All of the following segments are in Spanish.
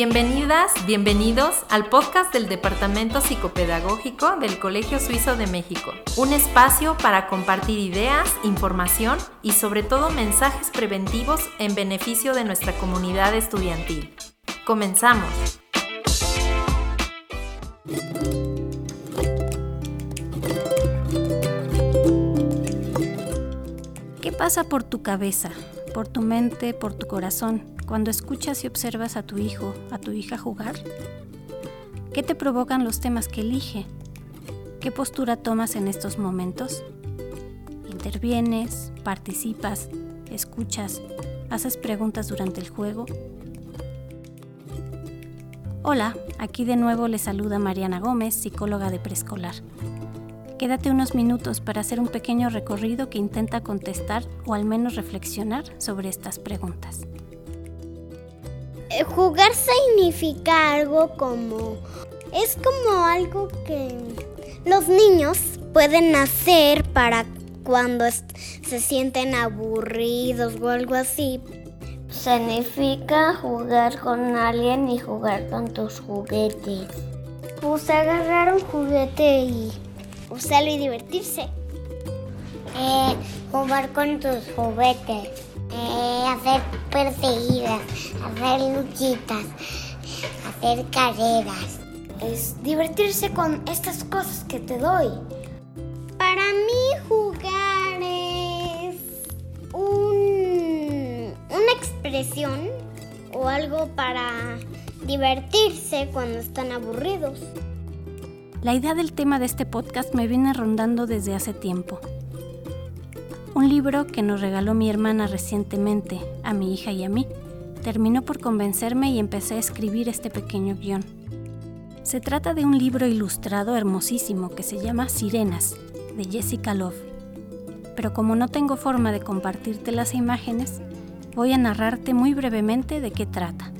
Bienvenidas, bienvenidos al podcast del Departamento Psicopedagógico del Colegio Suizo de México, un espacio para compartir ideas, información y sobre todo mensajes preventivos en beneficio de nuestra comunidad estudiantil. Comenzamos. ¿Qué pasa por tu cabeza, por tu mente, por tu corazón cuando escuchas y observas a tu hijo, a tu hija jugar? ¿Qué te provocan los temas que elige? ¿Qué postura tomas en estos momentos? ¿Intervienes, participas, escuchas, haces preguntas durante el juego? Hola, aquí de nuevo le saluda Mariana Gómez, psicóloga de preescolar. Quédate unos minutos para hacer un pequeño recorrido que intenta contestar o al menos reflexionar sobre estas preguntas. Jugar significa algo como... Es como algo que los niños pueden hacer para cuando se sienten aburridos o algo así. Significa jugar con alguien y jugar con tus juguetes. Pues agarrar un juguete y usarlo y divertirse. Eh, jugar con tus juguetes. Eh, hacer perseguidas, hacer luchitas, hacer carreras. Es divertirse con estas cosas que te doy. Para mí jugar es un, una expresión o algo para divertirse cuando están aburridos. La idea del tema de este podcast me viene rondando desde hace tiempo. Un libro que nos regaló mi hermana recientemente, a mi hija y a mí, terminó por convencerme y empecé a escribir este pequeño guion. Se trata de un libro ilustrado hermosísimo que se llama Sirenas, de Jessica Love. Pero como no tengo forma de compartirte las imágenes, voy a narrarte muy brevemente de qué trata.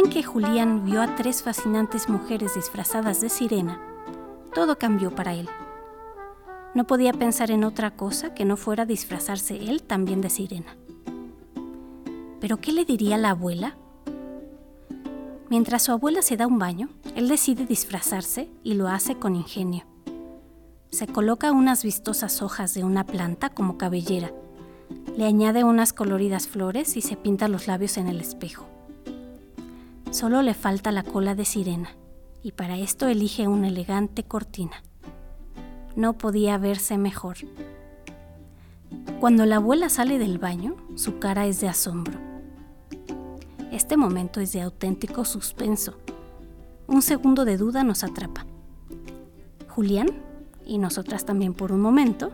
En que Julián vio a tres fascinantes mujeres disfrazadas de sirena, todo cambió para él. No podía pensar en otra cosa que no fuera disfrazarse él también de sirena. ¿Pero qué le diría la abuela? Mientras su abuela se da un baño, él decide disfrazarse y lo hace con ingenio. Se coloca unas vistosas hojas de una planta como cabellera, le añade unas coloridas flores y se pinta los labios en el espejo. Solo le falta la cola de sirena, y para esto elige una elegante cortina. No podía verse mejor. Cuando la abuela sale del baño, su cara es de asombro. Este momento es de auténtico suspenso. Un segundo de duda nos atrapa. Julián, y nosotras también por un momento,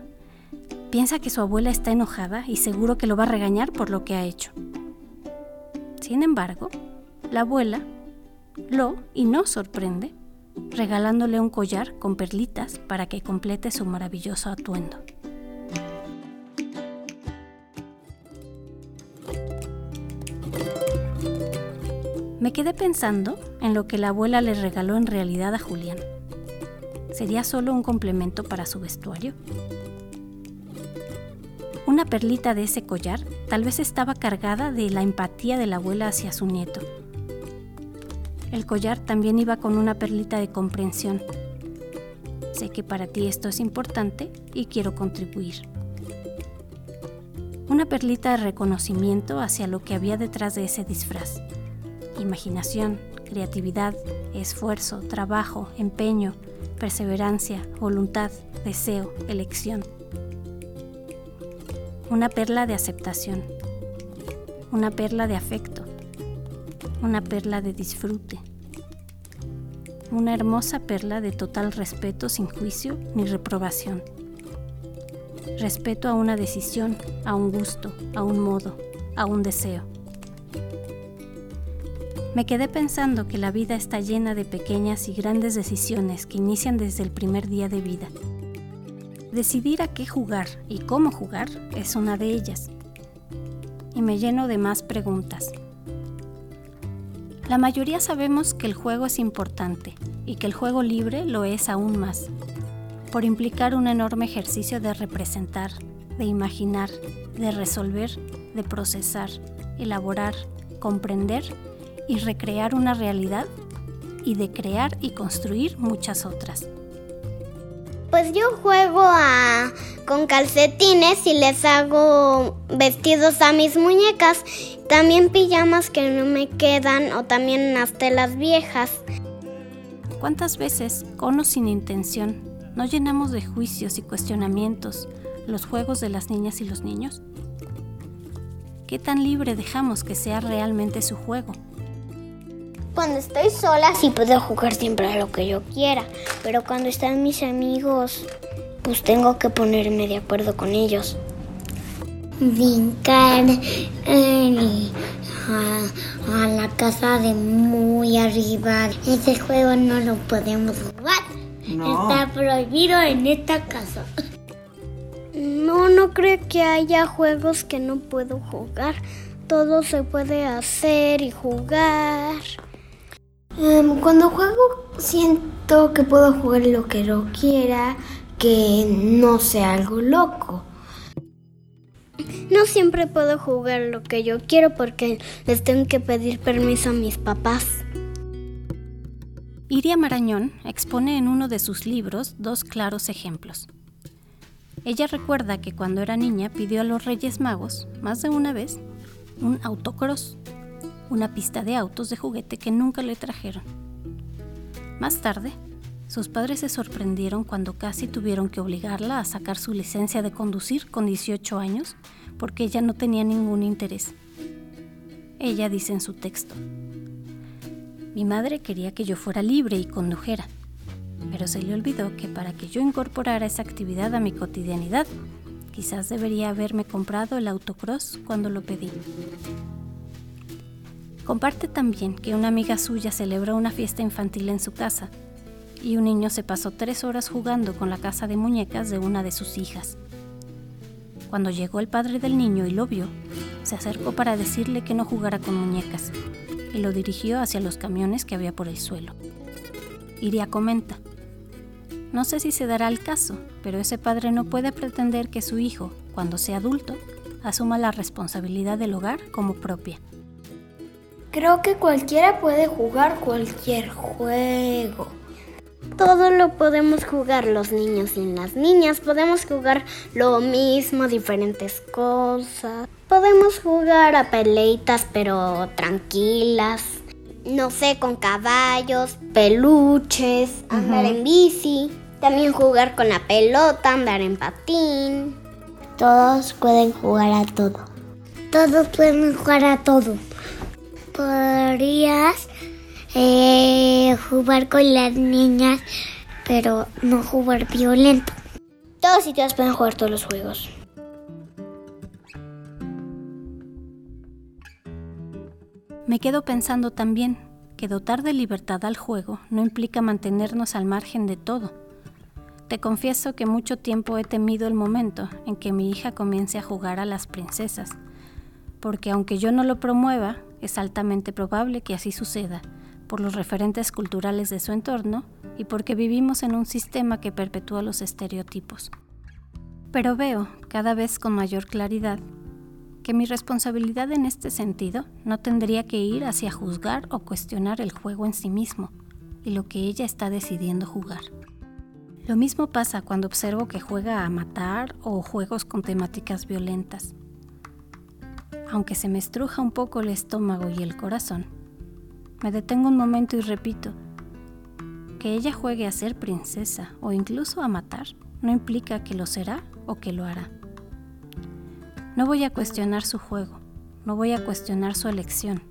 piensa que su abuela está enojada y seguro que lo va a regañar por lo que ha hecho. Sin embargo, la abuela lo y nos sorprende regalándole un collar con perlitas para que complete su maravilloso atuendo. Me quedé pensando en lo que la abuela le regaló en realidad a Julián. ¿Sería solo un complemento para su vestuario? Una perlita de ese collar tal vez estaba cargada de la empatía de la abuela hacia su nieto. El collar también iba con una perlita de comprensión. Sé que para ti esto es importante y quiero contribuir. Una perlita de reconocimiento hacia lo que había detrás de ese disfraz imaginación, creatividad, esfuerzo, trabajo, empeño, perseverancia, voluntad, deseo, elección. Una perla de aceptación, una perla de afecto, una perla de disfrute, una hermosa perla de total respeto sin juicio ni reprobación. Respeto a una decisión, a un gusto, a un modo, a un deseo. Me quedé pensando que la vida está llena de pequeñas y grandes decisiones que inician desde el primer día de vida. Decidir a qué jugar y cómo jugar es una de ellas. Y me lleno de más preguntas. La mayoría sabemos que el juego es importante y que el juego libre lo es aún más, por implicar un enorme ejercicio de representar, de imaginar, de resolver, de procesar, elaborar, comprender y recrear una realidad y de crear y construir muchas otras. Pues yo juego a, con calcetines y les hago vestidos a mis muñecas, también pijamas que no me quedan o también unas telas viejas. ¿Cuántas veces, con o sin intención, no llenamos de juicios y cuestionamientos los juegos de las niñas y los niños? ¿Qué tan libre dejamos que sea realmente su juego? Cuando estoy sola sí puedo jugar siempre a lo que yo quiera, pero cuando están mis amigos, pues tengo que ponerme de acuerdo con ellos. Brincar a, la casa de muy arriba. Ese juego no lo podemos jugar. Está prohibido en esta casa. No, no creo que haya juegos que no puedo jugar. Todo se puede hacer y jugar. Em, cuando juego siento que puedo jugar lo que yo quiera, que no sea algo loco. No siempre puedo jugar lo que yo quiero porque les tengo que pedir permiso a mis papás. Iria Marañón expone en uno de sus libros dos claros ejemplos. Ella recuerda que cuando era niña pidió a los Reyes Magos, más de una vez, un autocross una pista de autos de juguete que nunca le trajeron. Más tarde, sus padres se sorprendieron cuando casi tuvieron que obligarla a sacar su licencia de conducir con 18 años porque ella no tenía ningún interés. Ella dice en su texto, mi madre quería que yo fuera libre y condujera, pero se le olvidó que para que yo incorporara esa actividad a mi cotidianidad, quizás debería haberme comprado el autocross cuando lo pedí. Comparte también que una amiga suya celebró una fiesta infantil en su casa y un niño se pasó tres horas jugando con la casa de muñecas de una de sus hijas. Cuando llegó el padre del niño y lo vio, se acercó para decirle que no jugara con muñecas y lo dirigió hacia los camiones que había por el suelo. Iria comenta, no sé si se dará el caso, pero ese padre no puede pretender que su hijo, cuando sea adulto, asuma la responsabilidad del hogar como propia. Creo que cualquiera puede jugar cualquier juego. Todo lo podemos jugar los niños y las niñas. Podemos jugar lo mismo, diferentes cosas. Podemos jugar a peleitas pero tranquilas. No sé, con caballos, peluches, andar en bici. También jugar con la pelota, andar en patín. Todos pueden jugar a todo. Todos pueden jugar a todo podrías eh, jugar con las niñas, pero no jugar violento. Todos y todas pueden jugar todos los juegos. Me quedo pensando también que dotar de libertad al juego no implica mantenernos al margen de todo. Te confieso que mucho tiempo he temido el momento en que mi hija comience a jugar a las princesas, porque aunque yo no lo promueva, es altamente probable que así suceda, por los referentes culturales de su entorno y porque vivimos en un sistema que perpetúa los estereotipos. Pero veo, cada vez con mayor claridad, que mi responsabilidad en este sentido no tendría que ir hacia juzgar o cuestionar el juego en sí mismo y lo que ella está decidiendo jugar. Lo mismo pasa cuando observo que juega a matar o juegos con temáticas violentas aunque se me estruja un poco el estómago y el corazón. Me detengo un momento y repito, que ella juegue a ser princesa o incluso a matar no implica que lo será o que lo hará. No voy a cuestionar su juego, no voy a cuestionar su elección,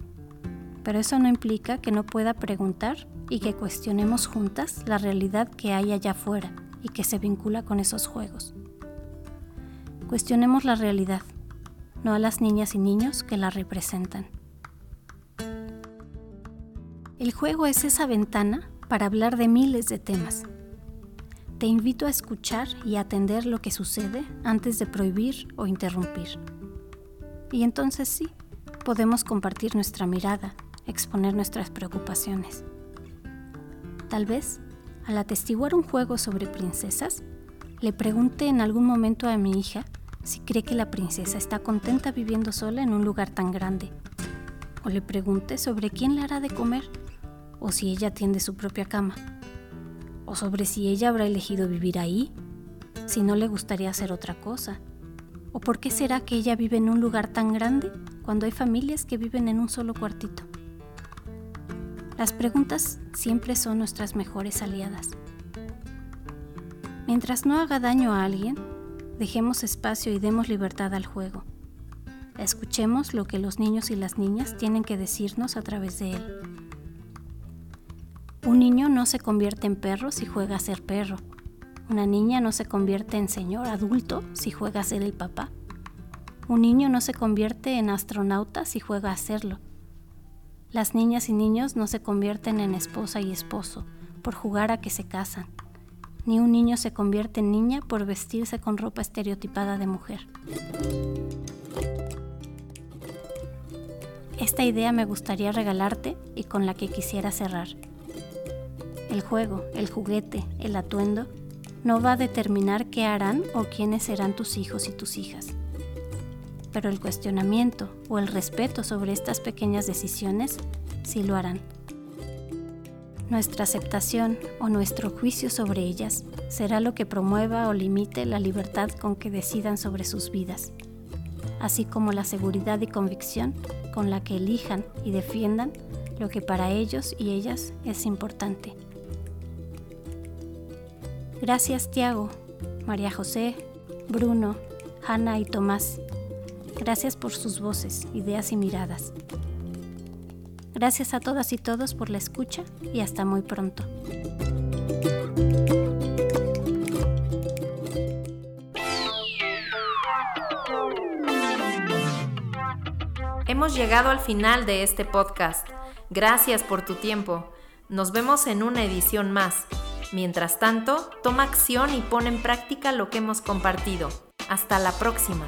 pero eso no implica que no pueda preguntar y que cuestionemos juntas la realidad que hay allá afuera y que se vincula con esos juegos. Cuestionemos la realidad, no a las niñas y niños que la representan. El juego es esa ventana para hablar de miles de temas. Te invito a escuchar y atender lo que sucede antes de prohibir o interrumpir. Y entonces sí, podemos compartir nuestra mirada, exponer nuestras preocupaciones. Tal vez, al atestiguar un juego sobre princesas, le pregunte en algún momento a mi hija si cree que la princesa está contenta viviendo sola en un lugar tan grande. O le pregunte sobre quién le hará de comer, o si ella tiende su propia cama, o sobre si ella habrá elegido vivir ahí, si no le gustaría hacer otra cosa, o por qué será que ella vive en un lugar tan grande cuando hay familias que viven en un solo cuartito. Las preguntas siempre son nuestras mejores aliadas. Mientras no haga daño a alguien, dejemos espacio y demos libertad al juego. Escuchemos lo que los niños y las niñas tienen que decirnos a través de él. Un niño no se convierte en perro si juega a ser perro. Una niña no se convierte en señor adulto si juega a ser el papá. Un niño no se convierte en astronauta si juega a serlo. Las niñas y niños no se convierten en esposa y esposo por jugar a que se casan ni un niño se convierte en niña por vestirse con ropa estereotipada de mujer. Esta idea me gustaría regalarte y con la que quisiera cerrar. El juego, el juguete, el atuendo, no va a determinar qué harán o quiénes serán tus hijos y tus hijas. Pero el cuestionamiento o el respeto sobre estas pequeñas decisiones sí lo harán. Nuestra aceptación o nuestro juicio sobre ellas será lo que promueva o limite la libertad con que decidan sobre sus vidas, así como la seguridad y convicción con la que elijan y defiendan lo que para ellos y ellas es importante. Gracias Tiago, María José, Bruno, Hanna y Tomás. Gracias por sus voces, ideas y miradas. Gracias a todas y todos por la escucha y hasta muy pronto. Hemos llegado al final de este podcast. Gracias por tu tiempo. Nos vemos en una edición más. Mientras tanto, toma acción y pon en práctica lo que hemos compartido. Hasta la próxima.